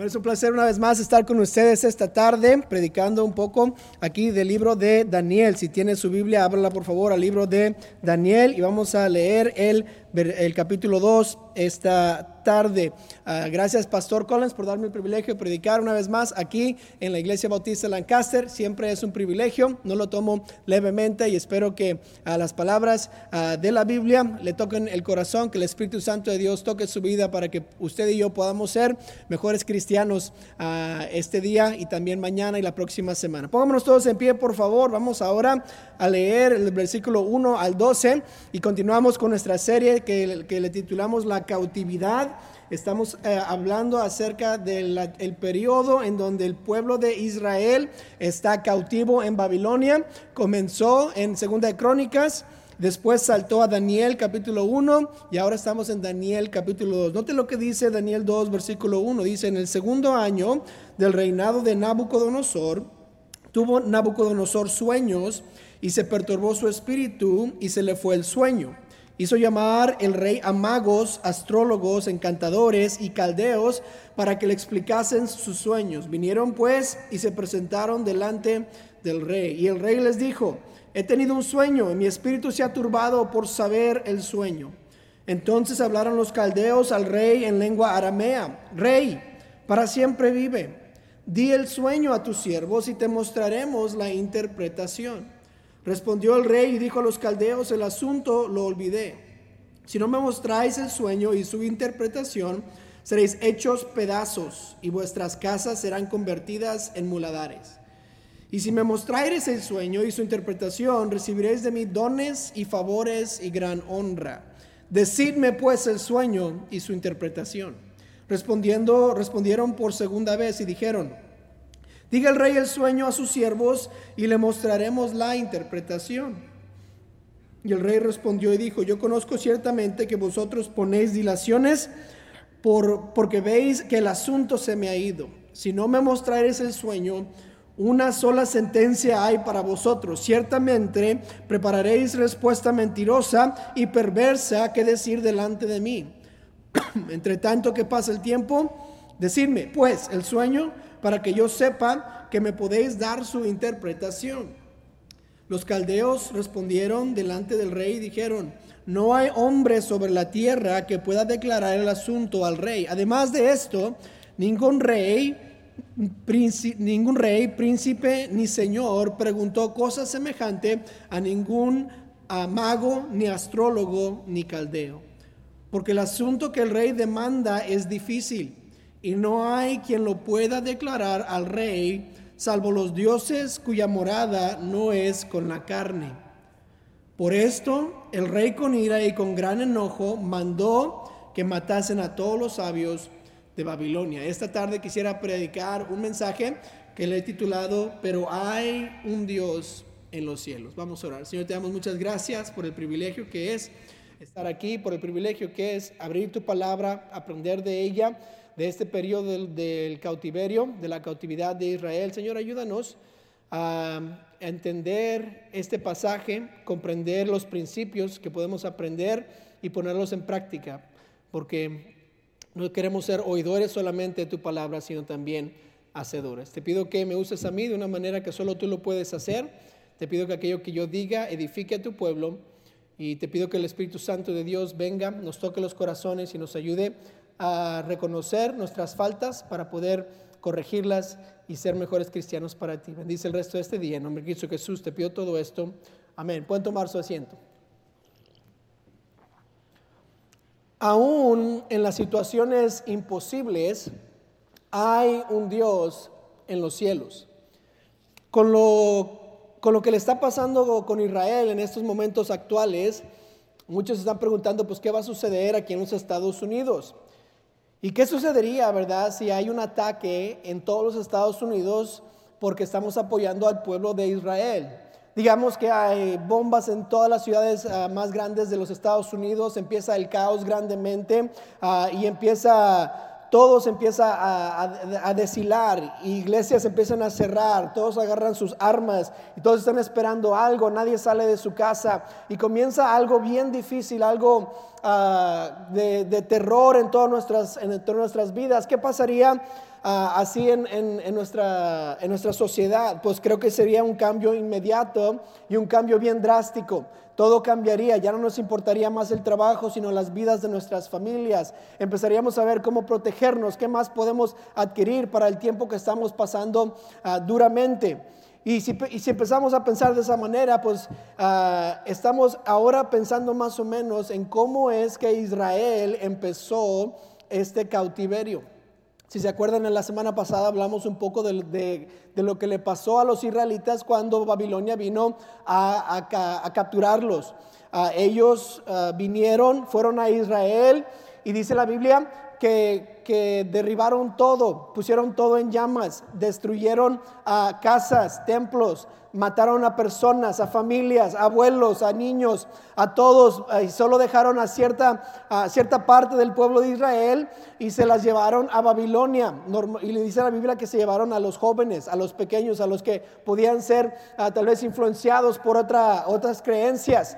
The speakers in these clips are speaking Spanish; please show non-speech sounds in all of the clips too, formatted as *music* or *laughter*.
Es un placer una vez más estar con ustedes esta tarde, predicando un poco aquí del libro de Daniel. Si tiene su Biblia, ábrala por favor al libro de Daniel y vamos a leer el, el capítulo 2 esta tarde. Ah, gracias, Pastor Collins, por darme el privilegio de predicar una vez más aquí en la Iglesia Bautista Lancaster. Siempre es un privilegio, no lo tomo levemente y espero que a las palabras ah, de la Biblia le toquen el corazón, que el Espíritu Santo de Dios toque su vida para que usted y yo podamos ser mejores cristianos ah, este día y también mañana y la próxima semana. Pongámonos todos en pie, por favor. Vamos ahora a leer el versículo 1 al 12 y continuamos con nuestra serie que, le titulamos La cautividad. Estamos eh, hablando acerca del periodo en donde el pueblo de Israel está cautivo en Babilonia. Comenzó en Segunda de Crónicas, después saltó a Daniel capítulo 1 y ahora estamos en Daniel capítulo 2. Note lo que dice Daniel 2 versículo 1. Dice, en el segundo año del reinado de Nabucodonosor, tuvo Nabucodonosor sueños y se perturbó su espíritu y se le fue el sueño. Hizo llamar el rey a magos, astrólogos, encantadores y caldeos para que le explicasen sus sueños. Vinieron pues y se presentaron delante del rey. Y el rey les dijo, he tenido un sueño y mi espíritu se ha turbado por saber el sueño. Entonces hablaron los caldeos al rey en lengua aramea, rey, para siempre vive. Di el sueño a tus siervos y te mostraremos la interpretación. Respondió el rey y dijo a los caldeos, el asunto lo olvidé. Si no me mostráis el sueño y su interpretación, seréis hechos pedazos y vuestras casas serán convertidas en muladares. Y si me mostráis el sueño y su interpretación, recibiréis de mí dones y favores y gran honra. Decidme pues el sueño y su interpretación. Respondiendo, respondieron por segunda vez y dijeron, Diga el rey el sueño a sus siervos y le mostraremos la interpretación. Y el rey respondió y dijo, yo conozco ciertamente que vosotros ponéis dilaciones por, porque veis que el asunto se me ha ido. Si no me mostraréis el sueño, una sola sentencia hay para vosotros. Ciertamente prepararéis respuesta mentirosa y perversa que decir delante de mí. *clears throat* Entre tanto que pasa el tiempo, decidme, pues, el sueño para que yo sepa que me podéis dar su interpretación. Los caldeos respondieron delante del rey y dijeron, no hay hombre sobre la tierra que pueda declarar el asunto al rey. Además de esto, ningún rey, ningún rey, príncipe ni señor preguntó cosa semejante a ningún mago, ni astrólogo, ni caldeo. Porque el asunto que el rey demanda es difícil y no hay quien lo pueda declarar al rey, salvo los dioses cuya morada no es con la carne. Por esto, el rey con ira y con gran enojo mandó que matasen a todos los sabios de Babilonia. Esta tarde quisiera predicar un mensaje que le he titulado, pero hay un Dios en los cielos. Vamos a orar. Señor, te damos muchas gracias por el privilegio que es estar aquí, por el privilegio que es abrir tu palabra, aprender de ella de este periodo del, cautiverio, de la cautividad de Israel. Señor, ayúdanos a entender este pasaje, comprender los principios que podemos aprender y ponerlos en práctica, porque no queremos ser oidores solamente de tu palabra, sino también hacedores. Te pido que me uses a mí de una manera que solo tú lo puedes hacer. Te pido que aquello que yo diga edifique a tu pueblo y te pido que el Espíritu Santo de Dios venga, nos toque los corazones y nos ayude a reconocer nuestras faltas para poder corregirlas y ser mejores cristianos para ti. Bendice el resto de este día. En nombre de Cristo Jesús te pido todo esto. Amén. Pueden tomar su asiento. Aún en las situaciones imposibles hay un Dios en los cielos. Con lo, con lo que le está pasando con Israel en estos momentos actuales, muchos están preguntando, pues, ¿qué va a suceder aquí en los Estados Unidos? ¿Y qué sucedería, verdad, si hay un ataque en todos los Estados Unidos porque estamos apoyando al pueblo de Israel? Digamos que hay bombas en todas las ciudades ah, más grandes de los Estados Unidos, empieza el caos grandemente ah, y empieza todo se empieza a, deshilar, iglesias empiezan a cerrar, todos agarran sus armas y todos están esperando algo, nadie sale de su casa y comienza algo bien difícil, algo ah, de, terror en todas, nuestras, en todas nuestras vidas. ¿Qué pasaría así en, en, nuestra, en nuestra sociedad, pues creo que sería un cambio inmediato y un cambio bien drástico. Todo cambiaría, ya no nos importaría más el trabajo, sino las vidas de nuestras familias. Empezaríamos a ver cómo protegernos, qué más podemos adquirir para el tiempo que estamos pasando ah, duramente. Y si, empezamos a pensar de esa manera, pues ah, estamos ahora pensando más o menos en cómo es que Israel empezó este cautiverio. Si se acuerdan, en la semana pasada hablamos un poco de, lo que le pasó a los israelitas cuando Babilonia vino a, capturarlos. Ah, ellos ah, vinieron, fueron a Israel y dice la Biblia que, derribaron todo, pusieron todo en llamas, destruyeron a casas, templos, mataron a personas, a familias, a abuelos, a niños, a todos, y solo dejaron a cierta, a cierta parte del pueblo de Israel y se las llevaron a Babilonia. Y le dice la Biblia que se llevaron a los jóvenes, a los pequeños, a los que podían ser ah, tal vez influenciados por otra, otras creencias.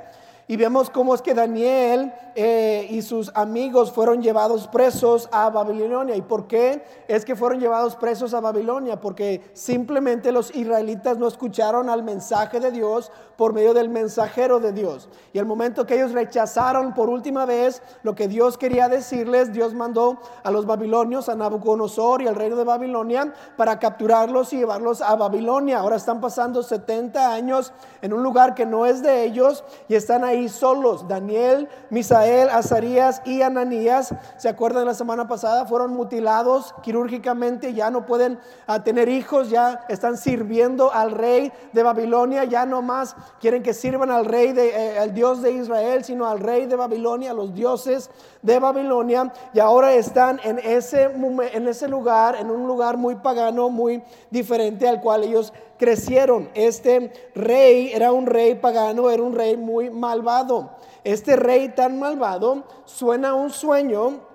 Y vemos cómo es que Daniel eh, y sus amigos fueron llevados presos a Babilonia. ¿Y por qué es que fueron llevados presos a Babilonia? Porque simplemente los israelitas no escucharon al mensaje de Dios por medio del mensajero de Dios. Y el momento que ellos rechazaron por última vez lo que Dios quería decirles, Dios mandó a los babilonios, a Nabucodonosor y al reino de Babilonia para capturarlos y llevarlos a Babilonia. Ahora están pasando 70 años en un lugar que no es de ellos y están ahí solos. Daniel, Misael, Azarías y Ananías, ¿se acuerdan la semana pasada? Fueron mutilados quirúrgicamente, ya no pueden ah, tener hijos, ya están sirviendo al rey de Babilonia, ya no más quieren que sirvan al rey, de, eh, al Dios de Israel, sino al rey de Babilonia, los dioses de Babilonia, y ahora están en ese, en ese lugar, en un lugar muy pagano, muy diferente al cual ellos crecieron. Este rey era un rey pagano, era un rey muy malvado. Este rey tan malvado suena un sueño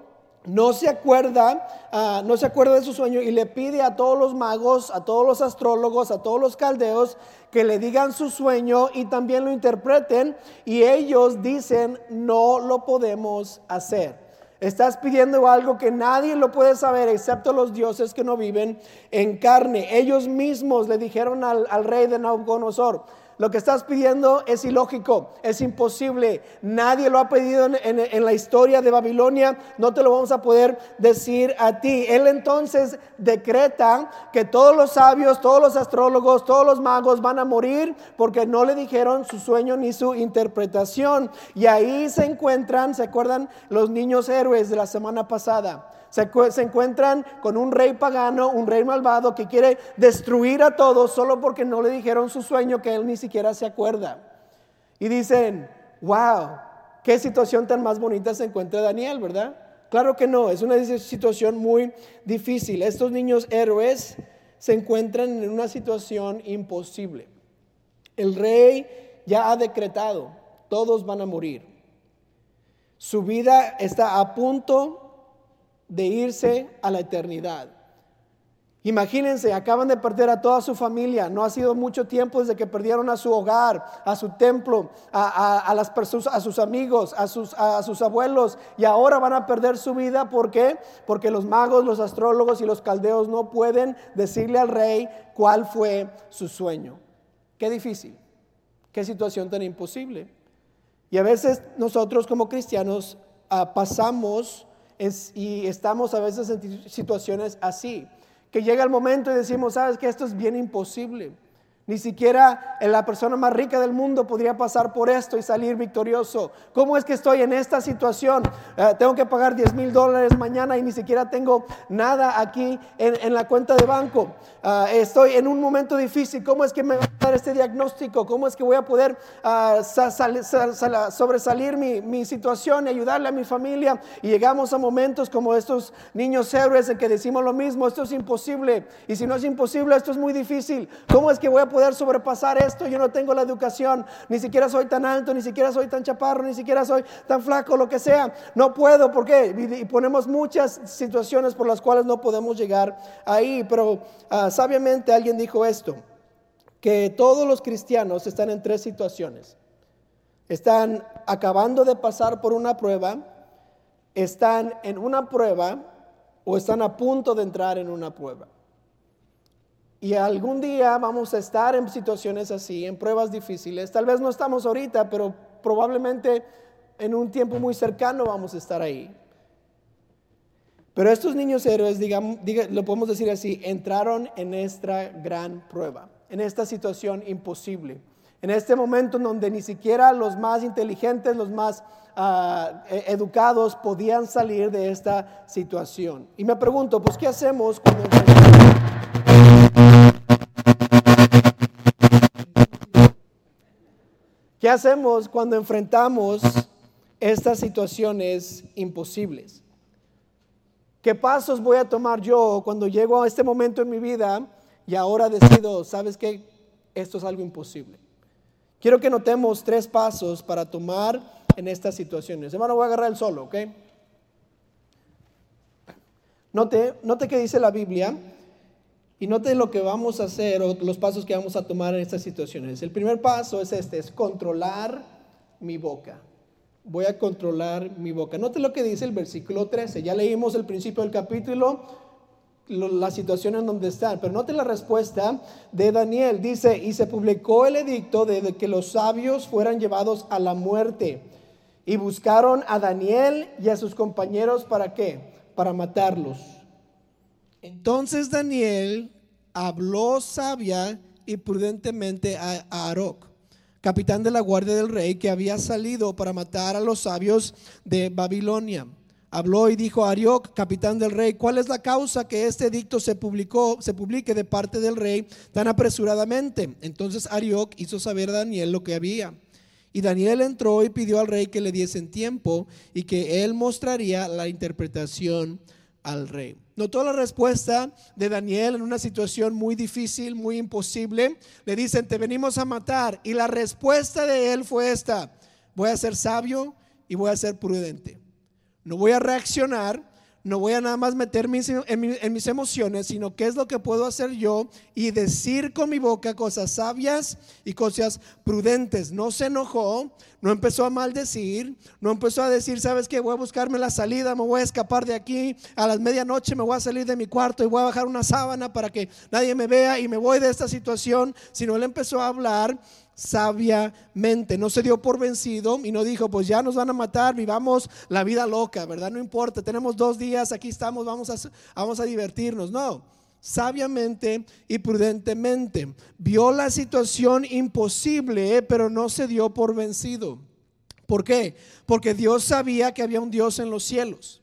no se acuerda, ah, no se acuerda de su sueño y le pide a todos los magos, a todos los astrólogos, a todos los caldeos que le digan su sueño y también lo interpreten y ellos dicen no lo podemos hacer. Estás pidiendo algo que nadie lo puede saber excepto los dioses que no viven en carne. Ellos mismos le dijeron al, rey de Nabucodonosor, lo que estás pidiendo es ilógico, es imposible. Nadie lo ha pedido en, la historia de Babilonia. No te lo vamos a poder decir a ti. Él entonces decreta que todos los sabios, todos los astrólogos, todos los magos van a morir porque no le dijeron su sueño ni su interpretación. Y ahí se encuentran, ¿se acuerdan? Los niños héroes de la semana pasada. Se, encuentran con un rey pagano, un rey malvado que quiere destruir a todos solo porque no le dijeron su sueño que él ni siquiera se acuerda. Y dicen, wow, qué situación tan más bonita se encuentra Daniel, ¿verdad? Claro que no, es una situación muy difícil. Estos niños héroes se encuentran en una situación imposible. El rey ya ha decretado, todos van a morir. Su vida está a punto de irse a la eternidad. Imagínense, acaban de perder a toda su familia. No ha sido mucho tiempo desde que perdieron a su hogar, a su templo, a, las a sus amigos, a sus, a sus abuelos. Y ahora van a perder su vida. ¿Por qué? Porque los magos, los astrólogos y los caldeos no pueden decirle al rey cuál fue su sueño. Qué difícil. Qué situación tan imposible. Y a veces nosotros como cristianos ah, pasamos y estamos a veces en situaciones así, que llega el momento y decimos, sabes que esto es bien imposible. Ni siquiera la persona más rica del mundo podría pasar por esto y salir victorioso. ¿Cómo es que estoy en esta situación? Eh, tengo que pagar 10 mil dólares mañana y ni siquiera tengo nada aquí en, la cuenta de banco. Ah, estoy en un momento difícil. ¿Cómo es que me va a dar este diagnóstico? ¿Cómo es que voy a poder ah, sobresalir mi, mi, situación y ayudarle a mi familia? Y llegamos a momentos como estos niños héroes en que decimos lo mismo, esto es imposible. Y si no es imposible, esto es muy difícil. ¿Cómo es que voy a poder sobrepasar esto. Yo no tengo la educación, ni siquiera soy tan alto, ni siquiera soy tan chaparro, ni siquiera soy tan flaco, lo que sea. No puedo, ¿por qué? Y ponemos muchas situaciones por las cuales no podemos llegar ahí. Pero ah, sabiamente alguien dijo esto, que todos los cristianos están en tres situaciones. Están acabando de pasar por una prueba, están en una prueba o están a punto de entrar en una prueba. Y algún día vamos a estar en situaciones así, en pruebas difíciles. Tal vez no estamos ahorita, pero probablemente en un tiempo muy cercano vamos a estar ahí. Pero estos niños héroes, digamos, lo podemos decir así, entraron en esta gran prueba, en esta situación imposible, en este momento en donde ni siquiera los más inteligentes, los más uh, educados podían salir de esta situación. Y me pregunto, pues, ¿qué hacemos cuando ¿Qué hacemos cuando enfrentamos estas situaciones imposibles? ¿Qué pasos voy a tomar yo cuando llego a este momento en mi vida y ahora decido, sabes qué, esto es algo imposible? Quiero que notemos tres pasos para tomar en estas situaciones. Hermano, voy a agarrar el solo, ¿ok? Note, note que dice la Biblia y note lo que vamos a hacer o los pasos que vamos a tomar en estas situaciones. El primer paso es este, es controlar mi boca voy a controlar mi boca. Note lo que dice el versículo 13. Ya leímos el principio del capítulo, la situación en donde están. Pero note la respuesta de Daniel. Dice, y se publicó el edicto de que los sabios fueran llevados a la muerte. Y buscaron a Daniel y a sus compañeros para qué? Para matarlos. Entonces Daniel habló sabia y prudentemente a, Aroc capitán de la guardia del rey, que había salido para matar a los sabios de Babilonia. Habló y dijo a Arioc, capitán del rey, ¿cuál es la causa que este edicto se publicó, se publique de parte del rey tan apresuradamente? Entonces Arioc hizo saber a Daniel lo que había. Y Daniel entró y pidió al rey que le diesen tiempo y que él mostraría la interpretación al rey. Notó la respuesta de Daniel en una situación muy difícil, muy imposible. Le dicen, te venimos a matar. Y la respuesta de él fue esta, voy a ser sabio y voy a ser prudente. No voy a reaccionar, no voy a nada más meterme en, mis emociones, sino qué es lo que puedo hacer yo y decir con mi boca cosas sabias y cosas prudentes. No se enojó, no empezó a maldecir, no empezó a decir, sabes qué, voy a buscarme la salida, me voy a escapar de aquí, a las medianoche me voy a salir de mi cuarto y voy a bajar una sábana para que nadie me vea y me voy de esta situación, sino él empezó a hablar sabiamente. No se dio por vencido y no dijo, pues ya nos van a matar, vivamos la vida loca, ¿verdad? No importa, tenemos dos días, aquí estamos, vamos a, vamos a divertirnos. No, sabiamente y prudentemente. Vio la situación imposible, pero no se dio por vencido. ¿Por qué? Porque Dios sabía que había un Dios en los cielos.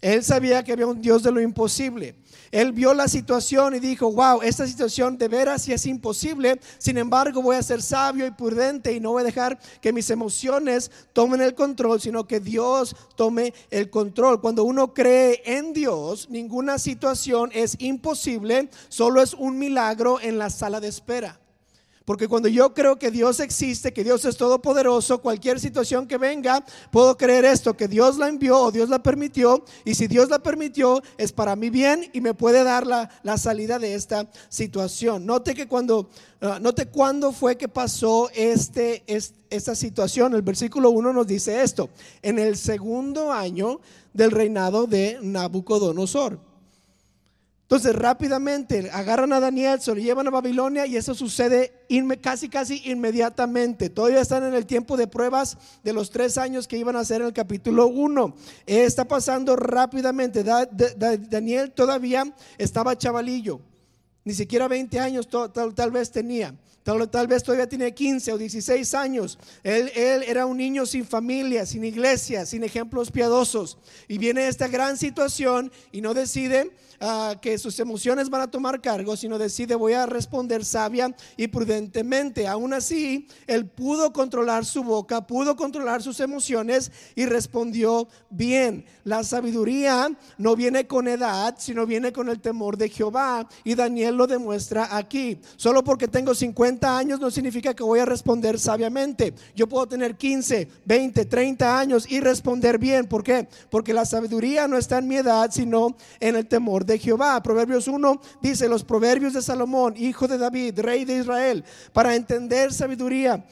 Él sabía que había un Dios de lo imposible. Él vio la situación y dijo, wow, esta situación de veras sí es imposible. Sin embargo, voy a ser sabio y prudente y no voy a dejar que mis emociones tomen el control, sino que Dios tome el control. Cuando uno cree en Dios, ninguna situación es imposible, solo es un milagro en la sala de espera. Porque cuando yo creo que Dios existe, que Dios es todopoderoso, cualquier situación que venga, puedo creer esto, que Dios la envió o Dios la permitió. Y si Dios la permitió, es para mi bien y me puede dar la, salida de esta situación. Note que cuando, ah, note cuándo fue que pasó este, esta situación. El versículo 1 nos dice esto. En el segundo año del reinado de Nabucodonosor. Entonces rápidamente agarran a Daniel, se lo llevan a Babilonia y eso sucede casi, casi inmediatamente. Todavía están en el tiempo de pruebas de los tres años que iban a ser en el capítulo 1. Está pasando rápidamente. Daniel todavía estaba chavalillo, ni siquiera 20 años tal vez tenía. Tal, vez todavía tiene 15 o 16 años. Él, él era un niño sin familia, sin iglesia, sin ejemplos piadosos. Y viene esta gran situación y no decide ah, que sus emociones van a tomar cargo, sino decide voy a responder sabia y prudentemente. Aún así, él pudo controlar su boca, pudo controlar sus emociones y respondió bien. La sabiduría no viene con edad, sino viene con el temor de Jehová. Y Daniel lo demuestra aquí. Solo porque tengo 50 años no significa que voy a responder sabiamente. Yo puedo tener 15, 20, 30 años y responder bien. ¿Por qué? Porque la sabiduría no está en mi edad, sino en el temor de Jehová. Proverbios 1 dice, los proverbios de Salomón, hijo de David, rey de Israel, para entender sabiduría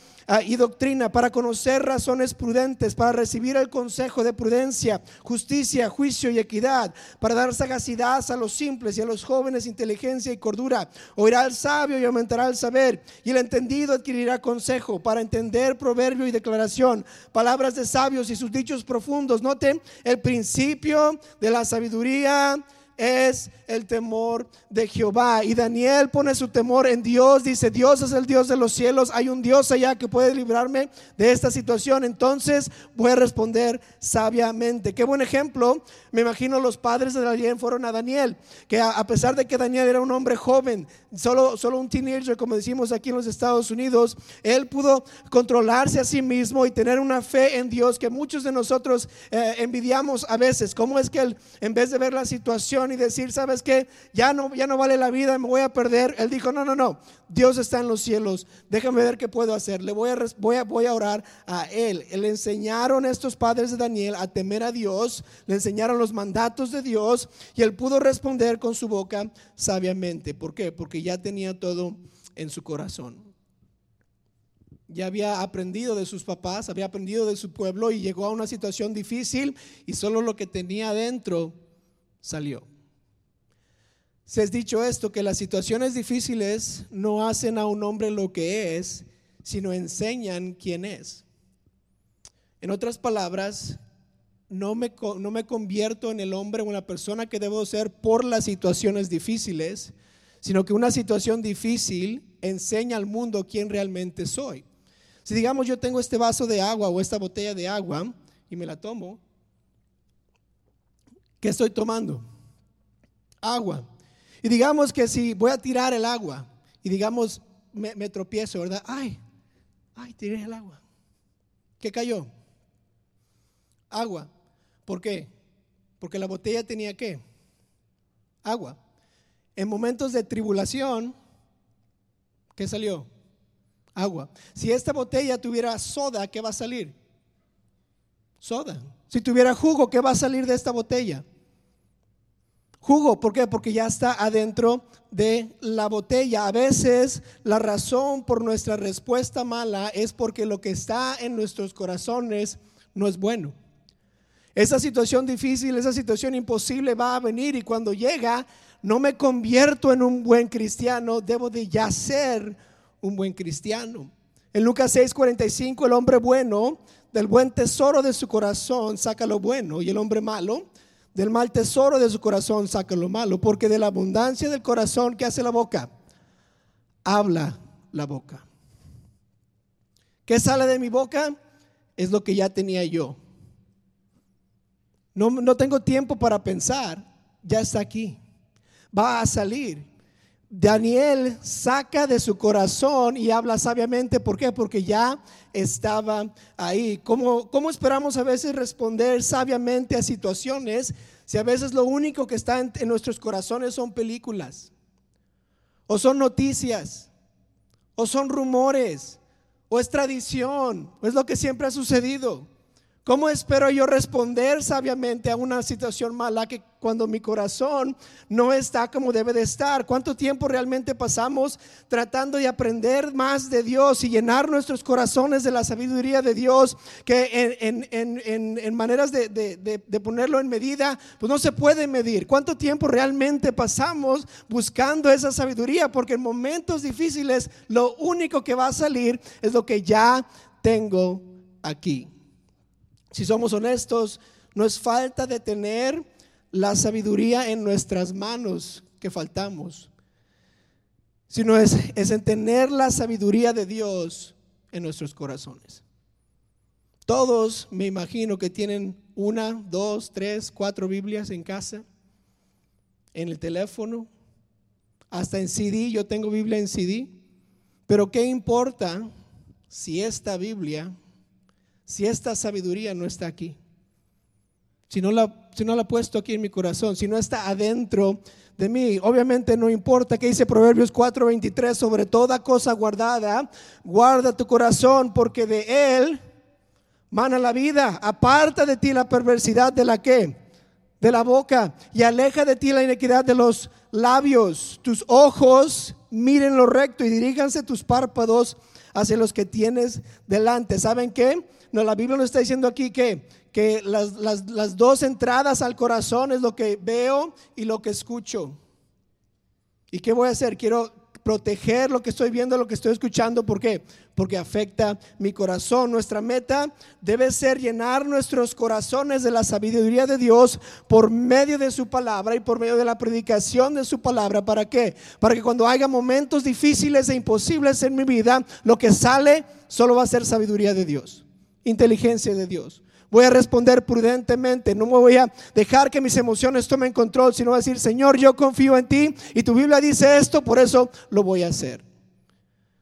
y doctrina, para conocer razones prudentes, para recibir el consejo de prudencia, justicia, juicio y equidad, para dar sagacidad a los simples y a los jóvenes inteligencia y cordura. Oirá al sabio y aumentará el saber, y el entendido adquirirá consejo para entender proverbio y declaración, palabras de sabios y sus dichos profundos. Noten el principio de la sabiduría es el temor de Jehová. Y Daniel pone su temor en Dios, dice, Dios es el Dios de los cielos, hay un Dios allá que puede librarme de esta situación, entonces voy a responder sabiamente. Qué buen ejemplo, me imagino los padres de Daniel fueron a Daniel, que a, pesar de que Daniel era un hombre joven, solo, solo un teenager, como decimos aquí en los Estados Unidos, él pudo controlarse a sí mismo y tener una fe en Dios que muchos de nosotros eh, envidiamos a veces. ¿Cómo es que él, en vez de ver la situación, y decir, ¿sabes que Ya no, ya no vale la vida, me voy a perder. Él dijo, no, no, no, Dios está en los cielos, déjame ver qué puedo hacer. Le voy a, voy a, voy a orar a Él. Le enseñaron estos padres de Daniel a temer a Dios, le enseñaron los mandatos de Dios y él pudo responder con su boca sabiamente. ¿Por qué? Porque ya tenía todo en su corazón ya había aprendido de sus papás, había aprendido de su pueblo y llegó a una situación difícil y solo lo que tenía adentro salió. Se has dicho esto, que las situaciones difíciles no hacen a un hombre lo que es, sino enseñan quién es. En otras palabras, no me, no me convierto en el hombre o en la persona que debo ser por las situaciones difíciles, sino que una situación difícil enseña al mundo quién realmente soy. Si digamos yo tengo este vaso de agua o esta botella de agua y me la tomo, ¿qué estoy tomando? Agua. Y digamos que si voy a tirar el agua y digamos me, tropiezo, ¿verdad? Ay, ay, tiré el agua. ¿Qué cayó? Agua. ¿Por qué? Porque la botella tenía qué? Agua. En momentos de tribulación, ¿qué salió? Agua. Si esta botella tuviera soda, ¿qué va a salir? Soda. Si tuviera jugo, ¿qué va a salir de esta botella? Jugo, ¿por qué? Porque ya está adentro de la botella. A veces la razón por nuestra respuesta mala es porque lo que está en nuestros corazones no es bueno. Esa situación difícil, esa situación imposible va a venir y cuando llega no me convierto en un buen cristiano, debo de ya ser un buen cristiano. En Lucas 6:45 el hombre bueno del buen tesoro de su corazón saca lo bueno y el hombre malo del mal tesoro de su corazón saca lo malo, porque de la abundancia del corazón que hace la boca, habla la boca. ¿Qué sale de mi boca? Es lo que ya tenía yo. No, no tengo tiempo para pensar, ya está aquí. Va a salir. Daniel saca de su corazón y habla sabiamente. ¿Por qué? Porque ya estaba ahí. ¿Cómo, ¿Cómo, esperamos a veces responder sabiamente a situaciones si a veces lo único que está en, en nuestros corazones son películas? O son noticias. O son rumores. O es tradición. O es lo que siempre ha sucedido. ¿Cómo espero yo responder sabiamente a una situación mala que cuando mi corazón no está como debe de estar? ¿Cuánto tiempo realmente pasamos tratando de aprender más de Dios y llenar nuestros corazones de la sabiduría de Dios que en, maneras de, de ponerlo en medida, pues no se puede medir? ¿Cuánto tiempo realmente pasamos buscando esa sabiduría? Porque en momentos difíciles lo único que va a salir es lo que ya tengo aquí. Si somos honestos, no es falta de tener la sabiduría en nuestras manos que faltamos, sino es, es en tener la sabiduría de Dios en nuestros corazones. Todos me imagino que tienen una, dos, tres, cuatro Biblias en casa, en el teléfono, hasta en CD, yo tengo Biblia en CD, pero ¿qué importa si esta Biblia si esta sabiduría no está aquí? si no la, si no la he puesto aquí en mi corazón, si no está adentro de mí. Obviamente no importa que dice Proverbios 4:23, sobre toda cosa guardada, guarda tu corazón porque de él mana la vida. Aparta de ti la perversidad de la que? De la boca y aleja de ti la inequidad de los labios. Tus ojos miren lo recto y diríjanse tus párpados hacia los que tienes delante. ¿Saben qué? No, la Biblia nos está diciendo aquí que que las, dos entradas al corazón es lo que veo y lo que escucho. ¿Y qué voy a hacer? Quiero proteger lo que estoy viendo, lo que estoy escuchando. ¿Por qué? Porque afecta mi corazón. Nuestra meta debe ser llenar nuestros corazones de la sabiduría de Dios por medio de su palabra y por medio de la predicación de su palabra. ¿Para qué? Para que cuando haya momentos difíciles e imposibles en mi vida, lo que sale solo va a ser sabiduría de Dios, inteligencia de Dios. Voy a responder prudentemente, no me voy a dejar que mis emociones tomen control, sino a decir, Señor, yo confío en ti y tu Biblia dice esto, por eso lo voy a hacer.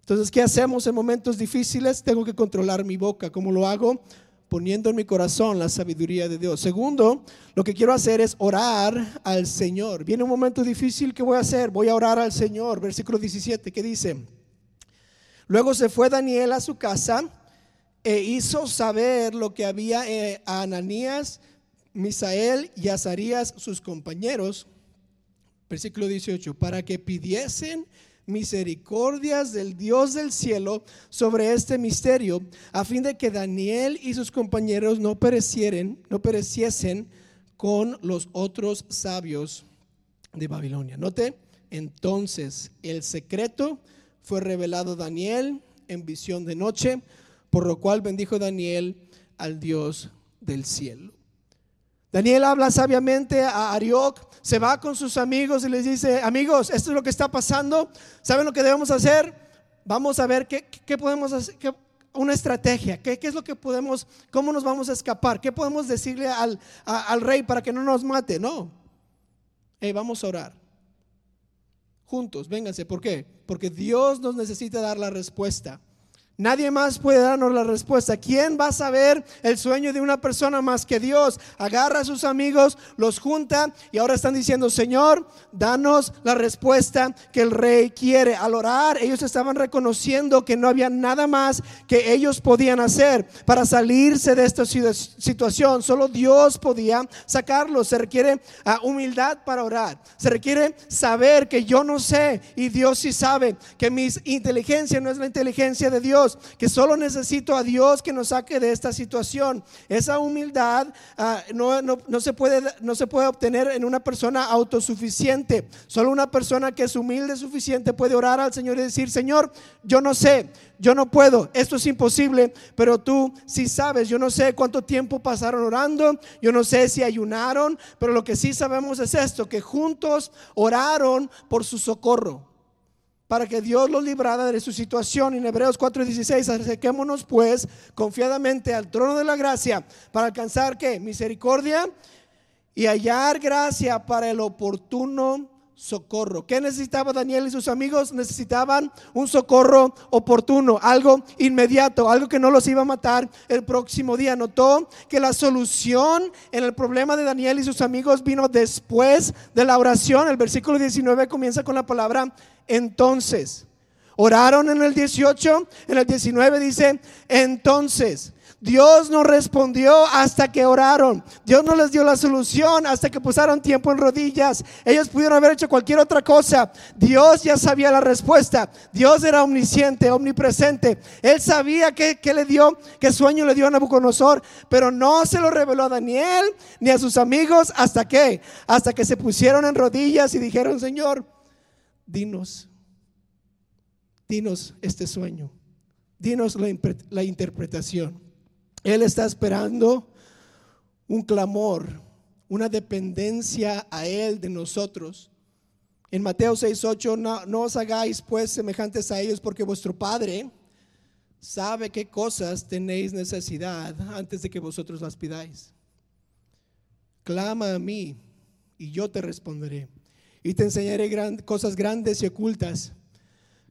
Entonces, ¿qué hacemos en momentos difíciles? Tengo que controlar mi boca. ¿Cómo lo hago? Poniendo en mi corazón la sabiduría de Dios. Segundo, lo que quiero hacer es orar al Señor. Viene un momento difícil, ¿qué voy a hacer? Voy a orar al Señor. Versículo 17, ¿qué dice? Luego se fue Daniel a su casa e hizo saber lo que había eh, a Ananías, Misael y Azarías, sus compañeros. Versículo 18, para que pidiesen misericordias del Dios del cielo sobre este misterio, a fin de que Daniel y sus compañeros no perecieren, no pereciesen con los otros sabios de Babilonia. Note, entonces el secreto fue revelado a Daniel en visión de noche por lo cual bendijo Daniel al Dios del cielo. Daniel habla sabiamente a Arioc, se va con sus amigos y les dice, amigos, esto es lo que está pasando, ¿saben lo que debemos hacer? Vamos a ver qué, podemos hacer, una estrategia, ¿qué, es lo que podemos, cómo nos vamos a escapar, qué podemos decirle al, al rey para que no nos mate. No, vamos a orar. Juntos, vénganse, ¿por qué? Porque Dios nos necesita dar la respuesta. Nadie más puede darnos la respuesta. ¿Quién va a saber el sueño de una persona más que Dios? Agarra a sus amigos, los junta y ahora están diciendo, Señor, danos la respuesta que el rey quiere. Al orar, ellos estaban reconociendo que no había nada más que ellos podían hacer para salirse de esta situación. Solo Dios podía sacarlos. Se requiere ah, humildad para orar. Se requiere saber que yo no sé y Dios sí sabe que mi inteligencia no es la inteligencia de Dios que solo necesito a Dios que nos saque de esta situación. Esa humildad ah, no, no, se puede, no se puede obtener en una persona autosuficiente. Solo una persona que es humilde suficiente puede orar al Señor y decir, Señor, yo no sé, yo no puedo, esto es imposible, pero tú sí sabes, yo no sé cuánto tiempo pasaron orando, yo no sé si ayunaron, pero lo que sí sabemos es esto, que juntos oraron por su socorro para que Dios los librara de su situación. En Hebreos 4:16, acerquémonos pues confiadamente al trono de la gracia para alcanzar que misericordia y hallar gracia para el oportuno socorro. ¿Qué necesitaba Daniel y sus amigos? Necesitaban un socorro oportuno, algo inmediato, algo que no los iba a matar el próximo día. Notó que la solución en el problema de Daniel y sus amigos vino después de la oración. El versículo 19 comienza con la palabra entonces. Oraron en el 18, en el 19 dice entonces. Dios no respondió hasta que oraron. Dios no les dio la solución hasta que pasaron tiempo en rodillas. Ellos pudieron haber hecho cualquier otra cosa. Dios ya sabía la respuesta. Dios era omnisciente, omnipresente. Él sabía que, le dio, qué sueño le dio a Nabucodonosor, pero no se lo reveló a Daniel ni a sus amigos hasta que, hasta que se pusieron en rodillas y dijeron, Señor, dinos, dinos este sueño, dinos la interpretación. Él está esperando un clamor, una dependencia a Él de nosotros. En Mateo 6:8, no, no os hagáis pues semejantes a ellos, porque vuestro Padre sabe qué cosas tenéis necesidad antes de que vosotros las pidáis. Clama a mí y yo te responderé. Y te enseñaré cosas grandes y ocultas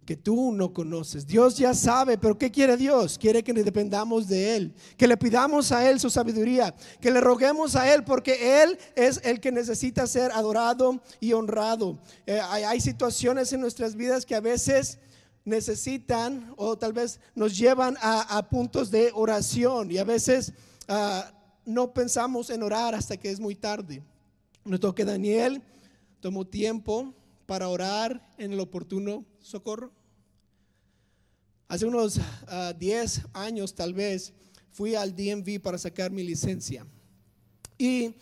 que tú no conoces. Dios ya sabe, pero ¿qué quiere Dios? Quiere que dependamos de Él, que le pidamos a Él su sabiduría, que le roguemos a Él, porque Él es el que necesita ser adorado y honrado. Eh, hay, situaciones en nuestras vidas que a veces necesitan o tal vez nos llevan a, puntos de oración y a veces ah, no pensamos en orar hasta que es muy tarde. Noto que Daniel tomó tiempo para orar en el oportuno socorro. Hace unos 10 ah, años tal vez fui al DMV para sacar mi licencia. Y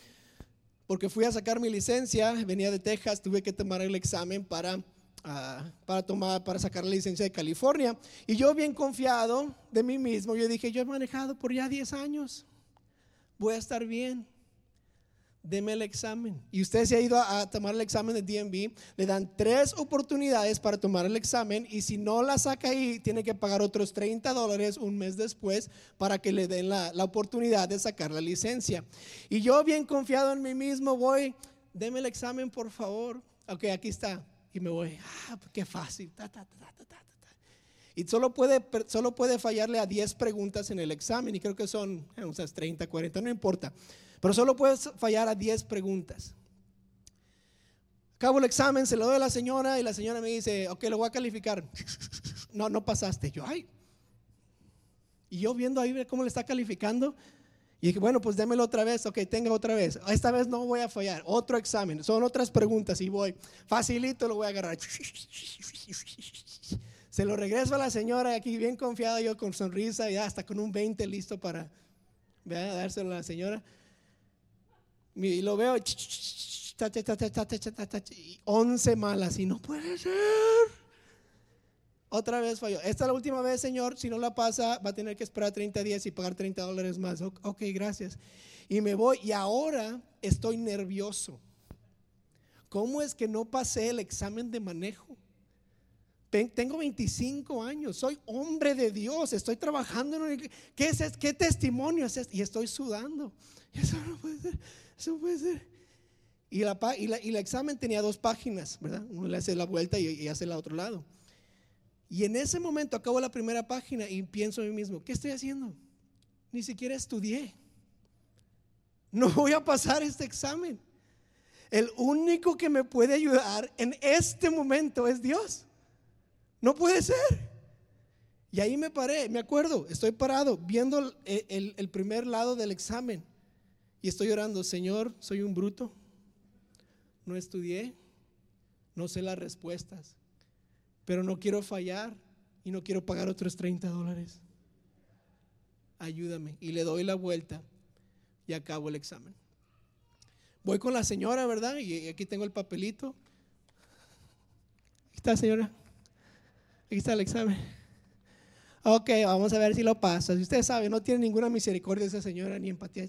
porque fui a sacar mi licencia, venía de Texas, tuve que tomar el examen para, ah, para, tomar, para sacar la licencia de California. Y yo bien confiado de mí mismo, yo dije, yo he manejado por ya 10 años, voy a estar bien deme el examen. Y usted se ha ido a, tomar el examen de DMV, le dan tres oportunidades para tomar el examen y si no la saca ahí, tiene que pagar otros 30 dólares un mes después para que le den la, oportunidad de sacar la licencia. Y yo bien confiado en mí mismo voy, deme el examen por favor. Ok, aquí está. Y me voy, ah, qué fácil. y solo puede, solo puede fallarle a 10 preguntas en el examen y creo que son, sé, 30, 40, no importa. Pero solo puedes fallar a 10 preguntas. Acabo el examen, se lo doy a la señora y la señora me dice, ok, lo voy a calificar. *laughs* No, no pasaste. Yo, ay. Y yo viendo ahí cómo le está calificando. Y dije, bueno, pues démelo otra vez. Ok, tenga otra vez. Esta vez no voy a fallar. Otro examen. Son otras preguntas y voy. Facilito lo voy a agarrar. *laughs* Se lo regreso a la señora aquí bien confiado yo con sonrisa y hasta con un 20 listo para dárselo a la señora. Y lo veo, 11 malas y no puede ser. Otra vez falló. Esta es la última vez, Señor. Si no la pasa, va a tener que esperar 30 días y pagar 30 dólares más. Ok, gracias. Y me voy. Y ahora estoy nervioso. ¿Cómo es que no pasé el examen de manejo? Tengo 25 años, soy hombre de Dios, estoy trabajando en ¿Qué, es, ¿Qué testimonio es este? Y estoy sudando. Eso no puede ser. Eso puede ser. Y, la, y, la, y el examen tenía dos páginas, ¿verdad? Uno le hace la vuelta y, hace la otro lado. Y en ese momento acabo la primera página y pienso a mí mismo, ¿qué estoy haciendo? Ni siquiera estudié. No voy a pasar este examen. El único que me puede ayudar en este momento es Dios. No puede ser. Y ahí me paré, me acuerdo, estoy parado viendo el primer lado del examen. Y estoy orando, Señor, soy un bruto, no estudié, no sé las respuestas, pero no quiero fallar y no quiero pagar otros 30 dólares. Ayúdame. Y le doy la vuelta y acabo el examen. Voy con la señora, ¿verdad? Y aquí tengo el papelito. Aquí está, señora. Aquí está el examen. Ok, vamos a ver si lo pasa. Si usted sabe, no tiene ninguna misericordia esa señora ni empatía.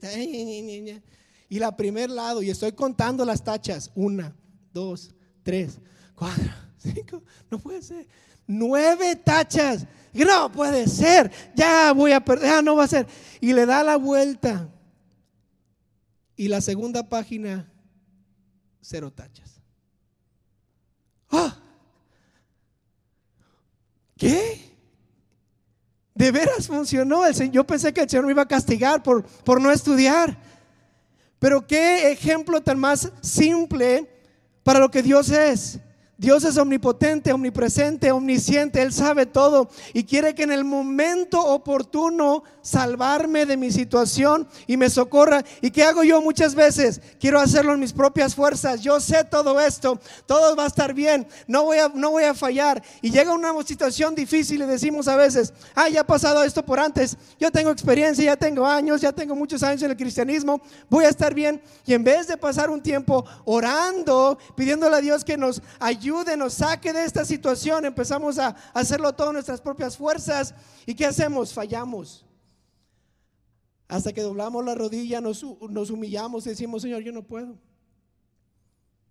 Y la primer lado, y estoy contando las tachas. Una, dos, tres, cuatro, *laughs* cinco. No puede ser. Nueve tachas. No puede ser. Ya voy a perder. Ya no va a ser. Y le da la vuelta. Y la segunda página, cero tachas. ¡Ah! ¿Qué? De veras funcionó. El yo pensé que el Señor me iba a castigar por, por no estudiar. Pero qué ejemplo tan más simple para lo que Dios es. Dios es omnipotente, omnipresente, omnisciente, Él sabe todo y quiere que en el momento oportuno salvarme de mi situación y me socorra. ¿Y qué hago yo muchas veces? Quiero hacerlo en mis propias fuerzas. Yo sé todo esto, todo va a estar bien, no voy a, no voy a fallar. Y llega una situación difícil y decimos a veces, ah, ya ha pasado esto por antes, yo tengo experiencia, ya tengo años, ya tengo muchos años en el cristianismo, voy a estar bien. Y en vez de pasar un tiempo orando, pidiéndole a Dios que nos ayude, nos saque de esta situación. Empezamos a hacerlo todo nuestras propias fuerzas. ¿Y qué hacemos? Fallamos. Hasta que doblamos la rodilla, nos, nos humillamos y decimos, Señor, yo no puedo.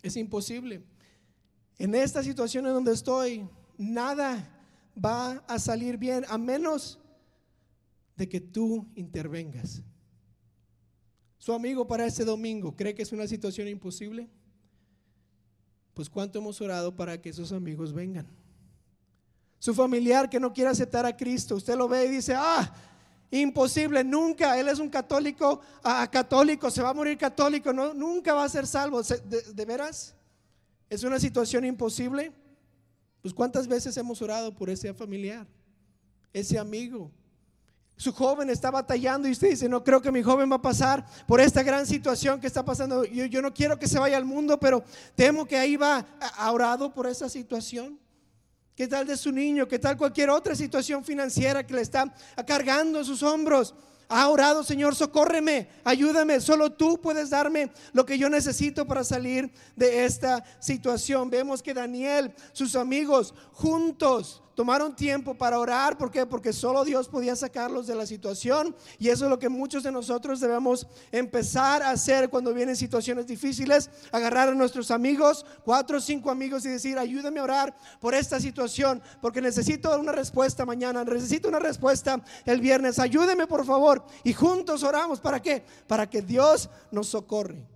Es imposible. En esta situación en donde estoy, nada va a salir bien a menos de que tú intervengas. Su amigo para este domingo, ¿cree que es una situación imposible? Pues cuánto hemos orado para que esos amigos vengan. Su familiar que no quiere aceptar a Cristo, usted lo ve y dice, ah, imposible, nunca, él es un católico, a católico, se va a morir católico, no, nunca va a ser salvo. ¿De, veras? ¿Es una situación imposible? Pues cuántas veces hemos orado por ese familiar, ese amigo. Su joven está batallando y usted dice, no creo que mi joven va a pasar por esta gran situación que está pasando. Yo, yo no quiero que se vaya al mundo, pero temo que ahí va a, orado por esa situación. ¿Qué tal de su niño? ¿Qué tal cualquier otra situación financiera que le está cargando en sus hombros? Ha orado, Señor, socórreme, ayúdame. Solo tú puedes darme lo que yo necesito para salir de esta situación. Vemos que Daniel, sus amigos, juntos tomaron tiempo para orar. ¿Por qué? Porque solo Dios podía sacarlos de la situación. Y eso es lo que muchos de nosotros debemos empezar a hacer cuando vienen situaciones difíciles. Agarrar a nuestros amigos, cuatro o cinco amigos y decir, ayúdame a orar por esta situación. Porque necesito una respuesta mañana. Necesito una respuesta el viernes. Ayúdeme por favor. Y juntos oramos. ¿Para qué? Para que Dios nos socorre.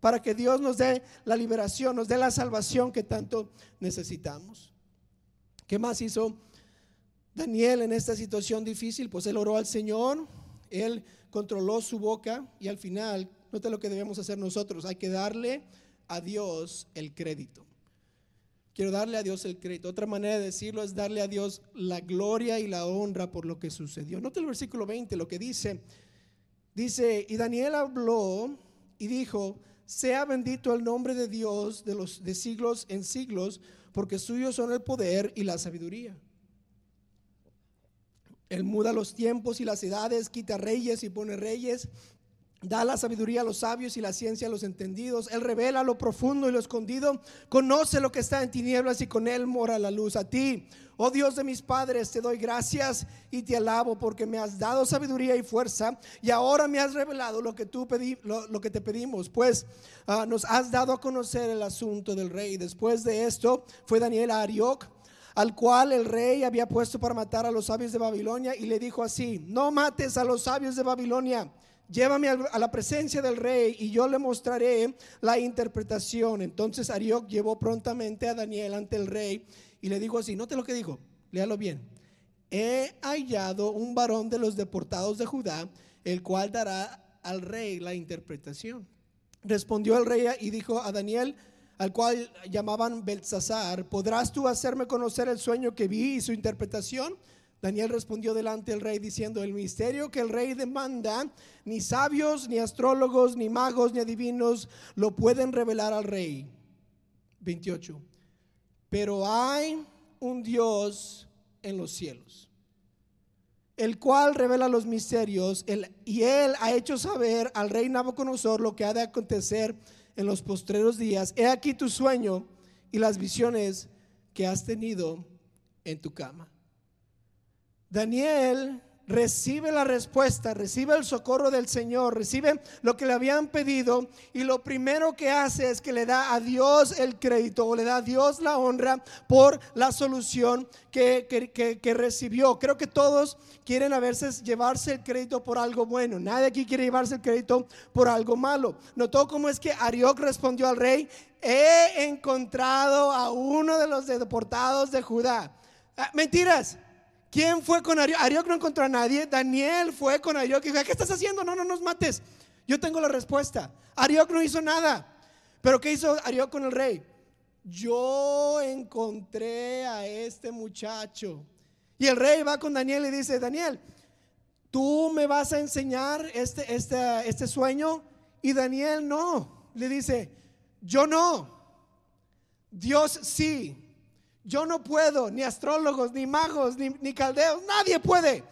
Para que Dios nos dé la liberación, nos dé la salvación que tanto necesitamos. ¿Qué más hizo Daniel en esta situación difícil? Pues él oró al Señor, él controló su boca y al final, note lo que debemos hacer nosotros, hay que darle a Dios el crédito. Quiero darle a Dios el crédito. Otra manera de decirlo es darle a Dios la gloria y la honra por lo que sucedió. Note el versículo 20, lo que dice. Dice, y Daniel habló y dijo, sea bendito el nombre de Dios de los de siglos en siglos porque suyos son el poder y la sabiduría. Él muda los tiempos y las edades, quita reyes y pone reyes, da la sabiduría a los sabios y la ciencia a los entendidos. Él revela lo profundo y lo escondido, conoce lo que está en tinieblas y con él mora la luz. A ti, oh Dios de mis padres, te doy gracias y te alabo porque me has dado sabiduría y fuerza y ahora me has revelado lo que tú pedí, lo, que te pedimos, pues ah, nos has dado a conocer el asunto del rey. Después de esto fue Daniel a Arioc al cual el rey había puesto para matar a los sabios de Babilonia y le dijo así, no mates a los sabios de Babilonia llévame a la presencia del rey y yo le mostraré la interpretación. Entonces Arioc llevó prontamente a Daniel ante el rey y le dijo así, note lo que dijo, léalo bien. He hallado un varón de los deportados de Judá, el cual dará al rey la interpretación. Respondió el rey y dijo a Daniel, al cual llamaban Belsasar, ¿podrás tú hacerme conocer el sueño que vi y su interpretación? Daniel respondió delante del rey diciendo, el misterio que el rey demanda, ni sabios, ni astrólogos, ni magos, ni adivinos lo pueden revelar al rey. 28. Pero hay un Dios en los cielos, el cual revela los misterios, y él ha hecho saber al rey Nabucodonosor lo que ha de acontecer en los postreros días. He aquí tu sueño y las visiones que has tenido en tu cama. Daniel recibe la respuesta, recibe el socorro del Señor, recibe lo que le habían pedido y lo primero que hace es que le da a Dios el crédito o le da a Dios la honra por la solución que, que, recibió. Creo que todos quieren a veces llevarse el crédito por algo bueno, nadie aquí quiere llevarse el crédito por algo malo. Notó cómo es que Arioc respondió al rey, he encontrado a uno de los deportados de Judá. Ah, mentiras. ¿Quién fue con Arioc? Arioc no encontró a nadie. Daniel fue con Arioc y dijo, ¿qué estás haciendo? No, no nos mates. Yo tengo la respuesta. Arioc no hizo nada. Pero ¿qué hizo Arioc con el rey? Yo encontré a este muchacho. Y el rey va con Daniel y dice, Daniel, tú me vas a enseñar este, este, este sueño. Y Daniel no. Le dice, yo no. Dios sí. Yo no puedo, ni astrólogos, ni magos, ni, caldeos, nadie puede.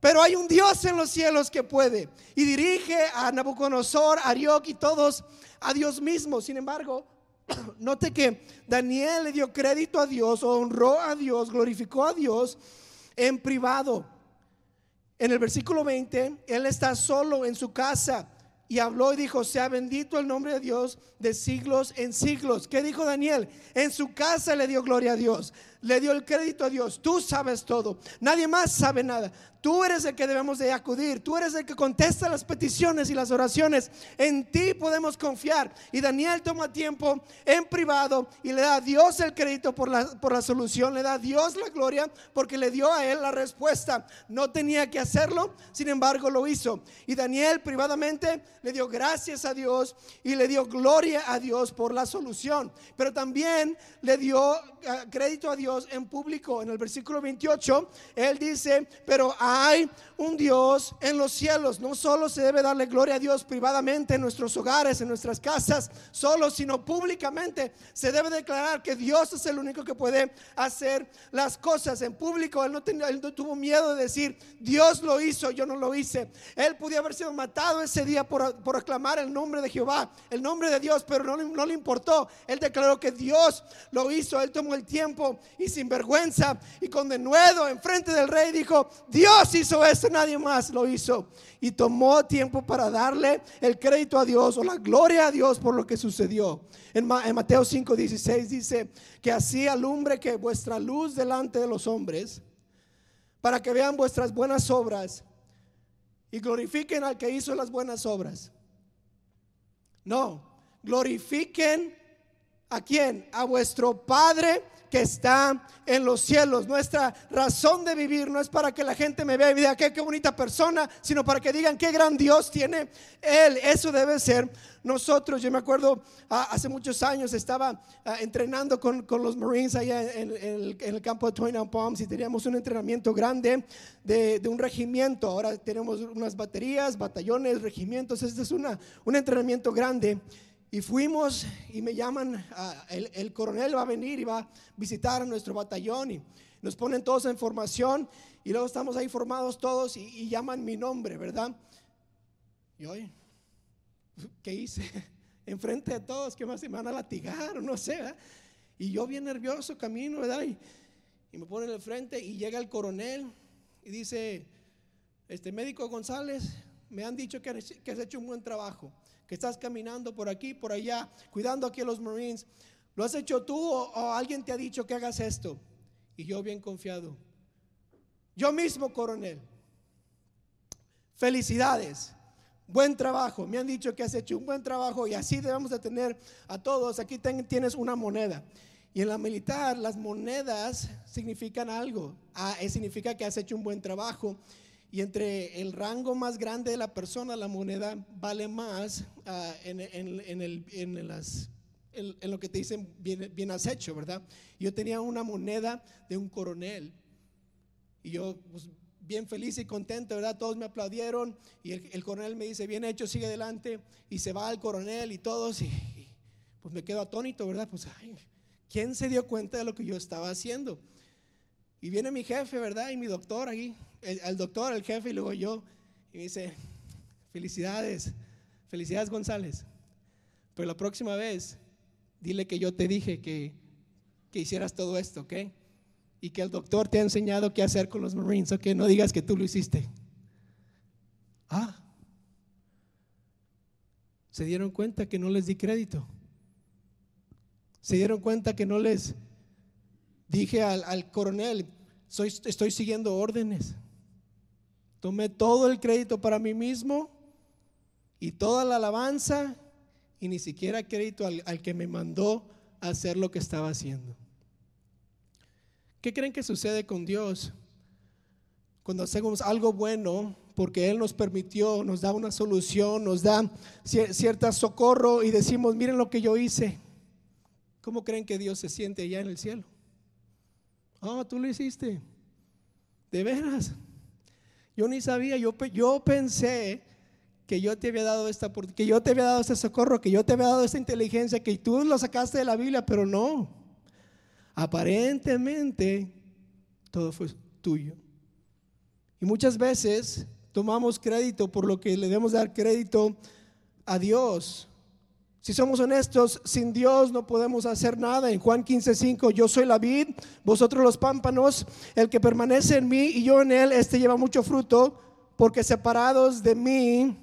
Pero hay un Dios en los cielos que puede. Y dirige a Nabucodonosor, a Arioc y todos a Dios mismo. Sin embargo, *clears throat* note que Daniel le dio crédito a Dios, honró a Dios, glorificó a Dios en privado. En el versículo 20, él está solo en su casa y habló y dijo, sea bendito el nombre de Dios de siglos en siglos. ¿Qué dijo Daniel? En su casa le dio gloria a Dios. Le dio el crédito a Dios. Tú sabes todo. Nadie más sabe nada. Tú eres el que debemos de acudir. Tú eres el que contesta las peticiones y las oraciones. En ti podemos confiar. Y Daniel toma tiempo en privado y le da a Dios el crédito por la, por la solución. Le da a Dios la gloria porque le dio a él la respuesta. No tenía que hacerlo, sin embargo lo hizo. Y Daniel privadamente le dio gracias a Dios y le dio gloria a Dios por la solución. Pero también le dio eh, crédito a Dios en público. En el versículo 28, él dice, pero hay un Dios en los cielos. No solo se debe darle gloria a Dios privadamente en nuestros hogares, en nuestras casas, solo, sino públicamente. Se debe declarar que Dios es el único que puede hacer las cosas en público. Él no, tenía, tuvo miedo de decir, Dios lo hizo, yo no lo hice. Él podía haber sido matado ese día por, por aclamar el nombre de Jehová, el nombre de Dios, pero no, no le importó. Él declaró que Dios lo hizo. Él tomó el tiempo y sin vergüenza y con denuedo en frente del rey dijo, Dios hizo esto, nadie más lo hizo. Y tomó tiempo para darle el crédito a Dios o la gloria a Dios por lo que sucedió. En, Mateo 5:16 dice que así alumbre que vuestra luz delante de los hombres, para que vean vuestras buenas obras y glorifiquen al que hizo las buenas obras. No, glorifiquen a quién? A vuestro Padre que está en los cielos. Nuestra razón de vivir no es para que la gente me vea y diga qué, qué bonita persona, sino para que digan qué gran Dios tiene Él. Eso debe ser nosotros. Yo me acuerdo ah, hace muchos años estaba ah, entrenando con, los Marines allá en, el, campo de Twin Palms y teníamos un entrenamiento grande de, un regimiento. Ahora tenemos unas baterías, batallones, regimientos. Este es una, un entrenamiento grande. Y fuimos y me llaman, el, coronel va a venir y va a visitar nuestro batallón y nos ponen todos en formación y luego estamos ahí formados todos y, llaman mi nombre, ¿verdad? Y hoy, *laughs* ¿qué hice? *laughs* Enfrente de todos, ¿qué más se me van a latigar? No sé, ¿verdad? Y yo bien nervioso camino, ¿verdad? Y, me ponen el frente y llega el coronel y dice, este médico González, me han dicho que que has hecho un buen trabajo que estás caminando por aquí, por allá, cuidando aquí a los Marines. ¿Lo has hecho tú o, alguien te ha dicho que hagas esto? Y yo bien confiado. Yo mismo, coronel. Felicidades. Buen trabajo. Me han dicho que has hecho un buen trabajo y así debemos de tener a todos. Aquí tienes una moneda. Y en la militar las monedas significan algo. Ah, significa que has hecho un buen trabajo. Y entre el rango más grande de la persona, la moneda vale más ah, en, el, en, las, en, lo que te dicen bien, bien has hecho, ¿verdad? Yo tenía una moneda de un coronel y yo pues, bien feliz y contento, ¿verdad? Todos me aplaudieron y el, coronel me dice, bien hecho, sigue adelante y se va el coronel y todos y, pues me quedo atónito, ¿verdad? Pues, ¿quién se dio cuenta de lo que yo estaba haciendo? Y viene mi jefe, ¿verdad? Y mi doctor ahí, el, doctor, el jefe y luego yo. Y me dice, felicidades, felicidades González. Pero la próxima vez, dile que yo te dije que, que hicieras todo esto, ¿ok? Y que el doctor te ha enseñado qué hacer con los Marines, ¿ok? No digas que tú lo hiciste. Ah, se dieron cuenta que no les di crédito. Se dieron cuenta que no les dije al, coronel, soy, estoy siguiendo órdenes. Tomé todo el crédito para mí mismo y toda la alabanza y ni siquiera crédito al, al que me mandó a hacer lo que estaba haciendo. ¿Qué creen que sucede con Dios cuando hacemos algo bueno? Porque Él nos permitió, nos da una solución, nos da cierta socorro y decimos, miren lo que yo hice. ¿Cómo creen que Dios se siente allá en el cielo? Oh, tú lo hiciste. De veras. Yo ni sabía, yo, yo pensé que yo te había dado esta que yo te había dado este socorro, que yo te había dado esta inteligencia, que tú lo sacaste de la Biblia, pero no. Aparentemente todo fue tuyo. Y muchas veces tomamos crédito por lo que le debemos dar crédito a Dios. Si somos honestos, sin Dios no podemos hacer nada. En Juan 15:5, yo soy la vid, vosotros los pámpanos, el que permanece en mí y yo en él, este lleva mucho fruto, porque separados de mí,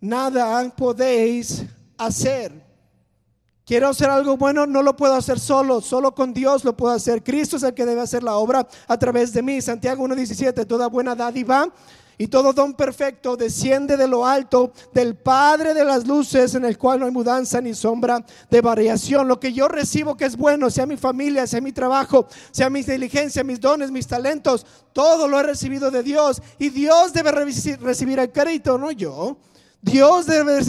nada podéis hacer. Quiero hacer algo bueno, no lo puedo hacer solo, solo con Dios lo puedo hacer. Cristo es el que debe hacer la obra a través de mí. Santiago 1.17, toda buena dádiva y todo don perfecto desciende de lo alto del Padre de las luces, en el cual no hay mudanza ni sombra de variación. Lo que yo recibo que es bueno, sea mi familia, sea mi trabajo, sea mi inteligencia, mis dones, mis talentos, todo lo he recibido de Dios. Y Dios debe recibir el crédito, no yo. Dios debe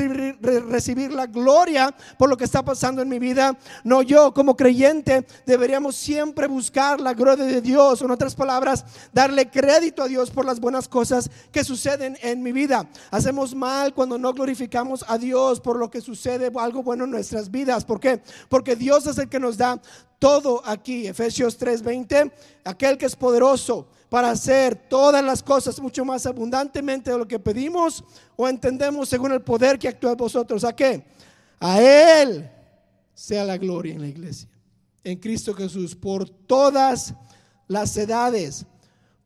recibir, la gloria por lo que está pasando en mi vida. No yo como creyente deberíamos siempre buscar la gloria de Dios. En otras palabras, darle crédito a Dios por las buenas cosas que suceden en mi vida. Hacemos mal cuando no glorificamos a Dios por lo que sucede algo bueno en nuestras vidas. ¿Por qué? Porque Dios es el que nos da todo aquí. Efesios 3:20, aquel que es poderoso para hacer todas las cosas mucho más abundantemente de lo que pedimos o entendemos según el poder que actúa en vosotros. ¿A qué? A Él sea la gloria en la iglesia, en Cristo Jesús, por todas las edades,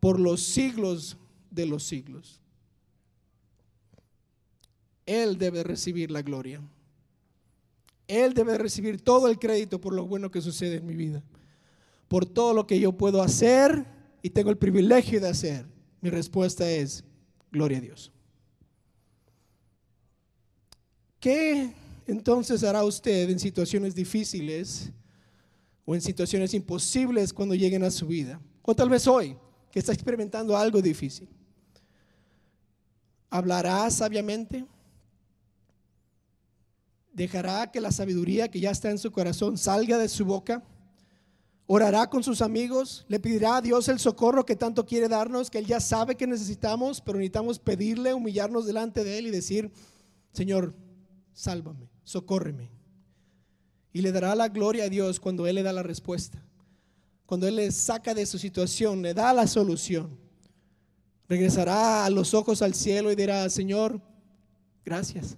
por los siglos de los siglos. Él debe recibir la gloria. Él debe recibir todo el crédito por lo bueno que sucede en mi vida, por todo lo que yo puedo hacer y tengo el privilegio de hacer, mi respuesta es, gloria a Dios. ¿Qué entonces hará usted en situaciones difíciles o en situaciones imposibles cuando lleguen a su vida? O tal vez hoy, que está experimentando algo difícil. ¿Hablará sabiamente? ¿Dejará que la sabiduría que ya está en su corazón salga de su boca? Orará con sus amigos, le pedirá a Dios el socorro que tanto quiere darnos, que Él ya sabe que necesitamos, pero necesitamos pedirle, humillarnos delante de Él y decir, Señor, sálvame, socórreme. Y le dará la gloria a Dios cuando Él le da la respuesta, cuando Él le saca de su situación, le da la solución. Regresará a los ojos al cielo y dirá, Señor, gracias,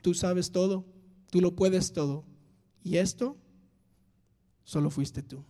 tú sabes todo, tú lo puedes todo. Y esto Solo fuiste tú.